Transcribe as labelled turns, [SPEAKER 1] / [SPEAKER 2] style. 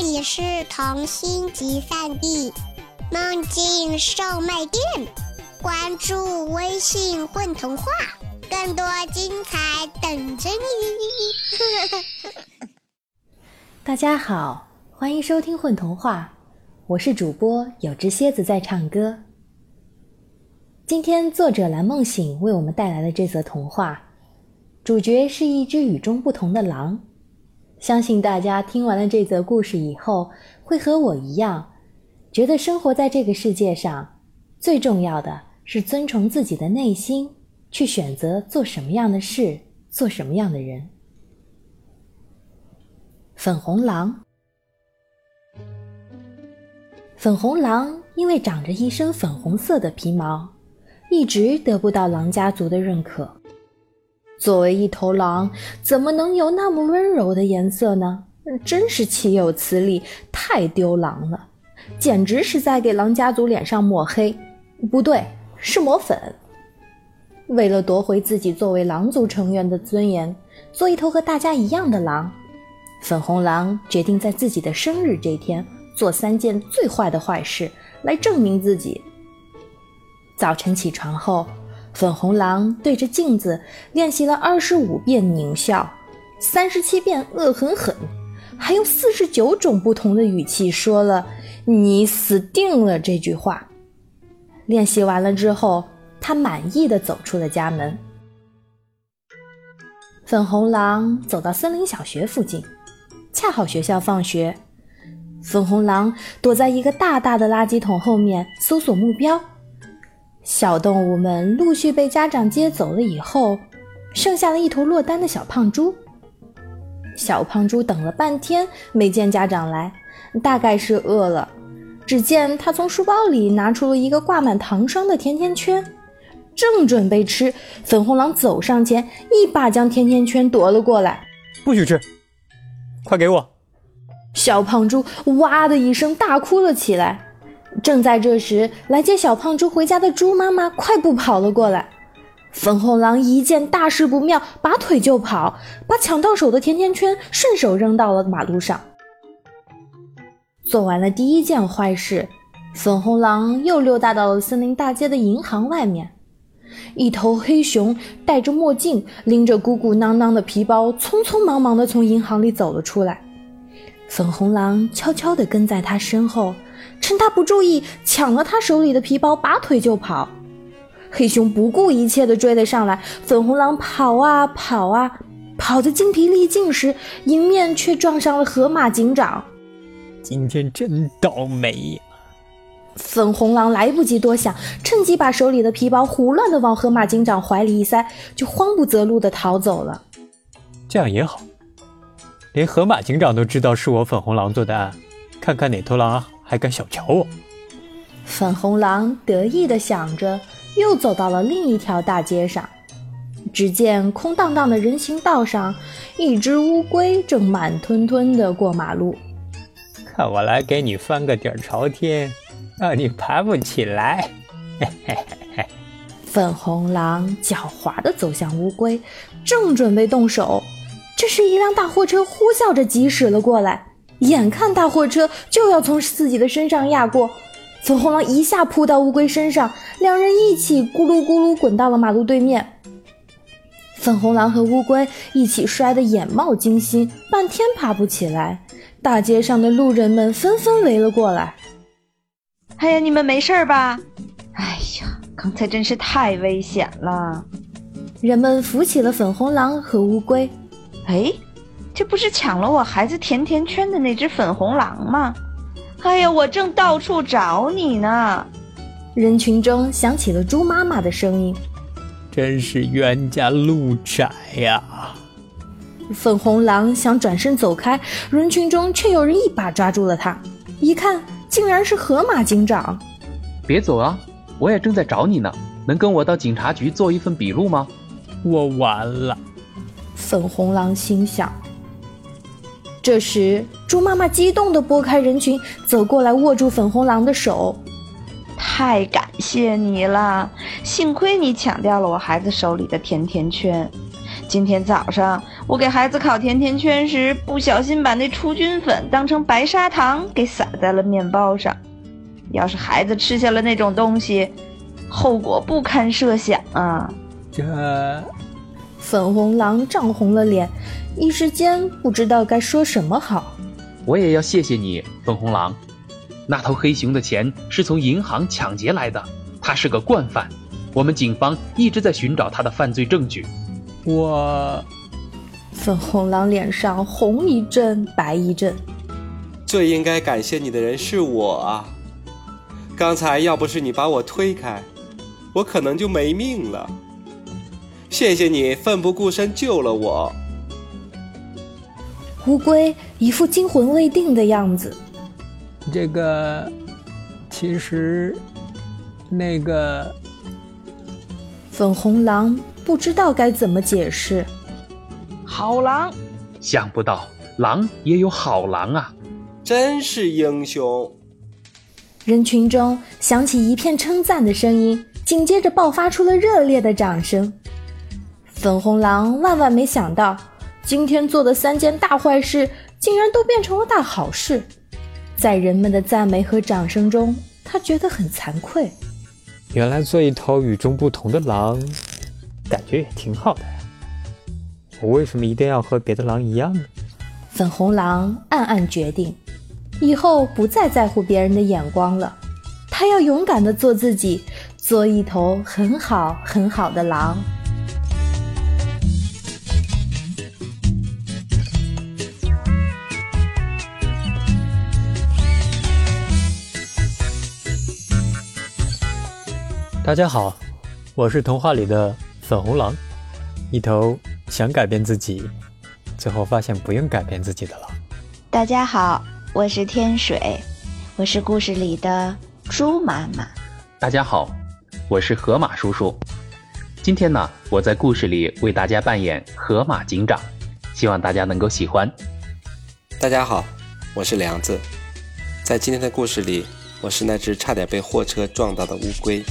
[SPEAKER 1] 这里是童心集散地梦境售卖店，关注微信“混童话”，更多精彩等着你。
[SPEAKER 2] 大家好，欢迎收听《混童话》，我是主播有只蝎子在唱歌。今天作者蓝梦醒为我们带来的这则童话，主角是一只与众不同的狼。相信大家听完了这则故事以后，会和我一样，觉得生活在这个世界上，最重要的是遵从自己的内心，去选择做什么样的事，做什么样的人。粉红狼，粉红狼因为长着一身粉红色的皮毛。一直得不到狼家族的认可。作为一头狼，怎么能有那么温柔的颜色呢？真是岂有此理，太丢狼了，简直是在给狼家族脸上抹黑。不对，是抹粉。为了夺回自己作为狼族成员的尊严，做一头和大家一样的狼，粉红狼决定在自己的生日这天做三件最坏的坏事，来证明自己。早晨起床后，粉红狼对着镜子练习了二十五遍狞笑，三十七遍恶狠狠，还用四十九种不同的语气说了“你死定了”这句话。练习完了之后，他满意的走出了家门。粉红狼走到森林小学附近，恰好学校放学，粉红狼躲在一个大大的垃圾桶后面搜索目标。小动物们陆续被家长接走了以后，剩下了一头落单的小胖猪。小胖猪等了半天没见家长来，大概是饿了。只见他从书包里拿出了一个挂满糖霜的甜甜圈，正准备吃，粉红狼走上前，一把将甜甜圈夺了过来。
[SPEAKER 3] 不许吃！快给我！
[SPEAKER 2] 小胖猪哇的一声大哭了起来。正在这时，来接小胖猪回家的猪妈妈快步跑了过来。粉红狼一见大事不妙，拔腿就跑，把抢到手的甜甜圈顺手扔到了马路上。做完了第一件坏事，粉红狼又溜达到了森林大街的银行外面。一头黑熊戴着墨镜，拎着鼓鼓囊囊的皮包，匆匆忙忙地从银行里走了出来。粉红狼悄悄地跟在他身后。趁他不注意，抢了他手里的皮包，拔腿就跑。黑熊不顾一切地追了上来。粉红狼跑啊跑啊，跑得精疲力尽时，迎面却撞上了河马警长。
[SPEAKER 3] 今天真倒霉呀！
[SPEAKER 2] 粉红狼来不及多想，趁机把手里的皮包胡乱地往河马警长怀里一塞，就慌不择路地逃走了。
[SPEAKER 3] 这样也好，连河马警长都知道是我粉红狼做的案，看看哪头狼啊！还敢小瞧我！
[SPEAKER 2] 粉红狼得意地想着，又走到了另一条大街上。只见空荡荡的人行道上，一只乌龟正慢吞吞地过马路。
[SPEAKER 3] 看我来给你翻个底儿朝天，让你爬不起来！嘿嘿嘿嘿。
[SPEAKER 2] 粉红狼狡猾地走向乌龟，正准备动手，这时一辆大货车呼啸着疾驶了过来。眼看大货车就要从自己的身上压过，粉红狼一下扑到乌龟身上，两人一起咕噜咕噜滚到了马路对面。粉红狼和乌龟一起摔得眼冒金星，半天爬不起来。大街上的路人们纷纷围了过来。
[SPEAKER 4] 哎呀，你们没事吧？哎呀，刚才真是太危险了。
[SPEAKER 2] 人们扶起了粉红狼和乌龟。
[SPEAKER 4] 哎。这不是抢了我孩子甜甜圈的那只粉红狼吗？哎呀，我正到处找你呢！
[SPEAKER 2] 人群中响起了猪妈妈的声音：“
[SPEAKER 3] 真是冤家路窄呀！”
[SPEAKER 2] 粉红狼想转身走开，人群中却有人一把抓住了他。一看，竟然是河马警长！
[SPEAKER 5] 别走啊，我也正在找你呢。能跟我到警察局做一份笔录吗？
[SPEAKER 3] 我完了！
[SPEAKER 2] 粉红狼心想。这时，猪妈妈激动地拨开人群，走过来握住粉红狼的手。
[SPEAKER 4] 太感谢你了，幸亏你抢掉了我孩子手里的甜甜圈。今天早上我给孩子烤甜甜圈时，不小心把那除菌粉当成白砂糖给撒在了面包上。要是孩子吃下了那种东西，后果不堪设想啊！
[SPEAKER 3] 这
[SPEAKER 2] 粉红狼涨红了脸，一时间不知道该说什么好。
[SPEAKER 5] 我也要谢谢你，粉红狼。那头黑熊的钱是从银行抢劫来的，他是个惯犯。我们警方一直在寻找他的犯罪证据。
[SPEAKER 3] 我
[SPEAKER 2] 粉红狼脸上红一阵白一阵。
[SPEAKER 6] 最应该感谢你的人是我啊！刚才要不是你把我推开，我可能就没命了。谢谢你奋不顾身救了我。
[SPEAKER 2] 乌龟一副惊魂未定的样子。
[SPEAKER 3] 这个其实那个
[SPEAKER 2] 粉红狼不知道该怎么解释。
[SPEAKER 4] 好狼，
[SPEAKER 5] 想不到狼也有好狼啊！
[SPEAKER 6] 真是英雄。
[SPEAKER 2] 人群中响起一片称赞的声音，紧接着爆发出了热烈的掌声。粉红狼万万没想到，今天做的三件大坏事竟然都变成了大好事。在人们的赞美和掌声中，他觉得很惭愧。
[SPEAKER 3] 原来做一头与众不同的狼，感觉也挺好的呀。我为什么一定要和别的狼一样呢？
[SPEAKER 2] 粉红狼暗暗决定，以后不再在乎别人的眼光了。他要勇敢地做自己，做一头很好很好的狼。
[SPEAKER 3] 大家好，我是童话里的粉红狼，一头想改变自己，最后发现不用改变自己的狼。
[SPEAKER 4] 大家好，我是天水，我是故事里的猪妈妈。
[SPEAKER 5] 大家好，我是河马叔叔。今天呢，我在故事里为大家扮演河马警长，希望大家能够喜欢。
[SPEAKER 6] 大家好，我是梁子，在今天的故事里，我是那只差点被货车撞到的乌龟。